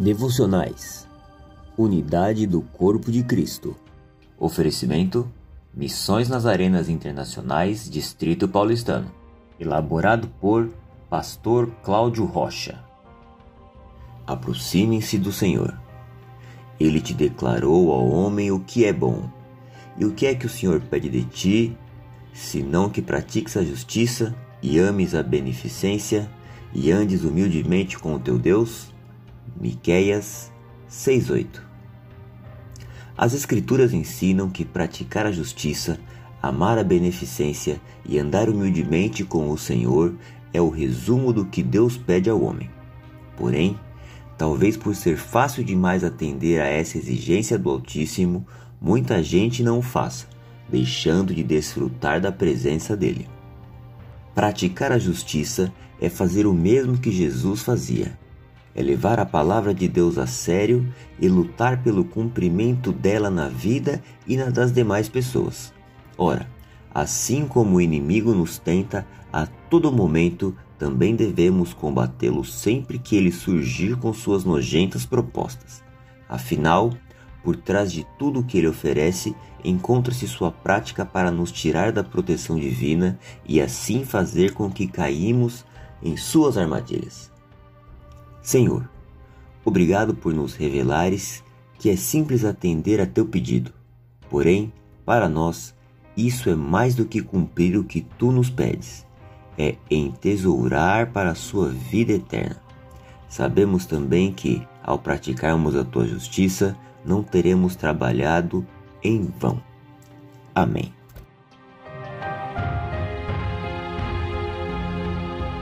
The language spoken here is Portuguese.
Devocionais Unidade do Corpo de Cristo Oferecimento Missões nas Arenas Internacionais Distrito Paulistano Elaborado por Pastor Cláudio Rocha Aproximem-se do Senhor. Ele te declarou ao homem o que é bom. E o que é que o Senhor pede de ti, senão que pratiques a justiça e ames a beneficência e andes humildemente com o teu Deus? Miqueias 6:8. As escrituras ensinam que praticar a justiça, amar a beneficência e andar humildemente com o Senhor é o resumo do que Deus pede ao homem. Porém, talvez por ser fácil demais atender a essa exigência do Altíssimo, muita gente não o faça, deixando de desfrutar da presença dele. Praticar a justiça é fazer o mesmo que Jesus fazia é levar a palavra de Deus a sério e lutar pelo cumprimento dela na vida e na das demais pessoas. Ora, assim como o inimigo nos tenta a todo momento, também devemos combatê-lo sempre que ele surgir com suas nojentas propostas. Afinal, por trás de tudo o que ele oferece, encontra-se sua prática para nos tirar da proteção divina e assim fazer com que caímos em suas armadilhas. Senhor, obrigado por nos revelares que é simples atender a teu pedido. Porém, para nós, isso é mais do que cumprir o que tu nos pedes, é entesourar para a sua vida eterna. Sabemos também que, ao praticarmos a tua justiça, não teremos trabalhado em vão. Amém.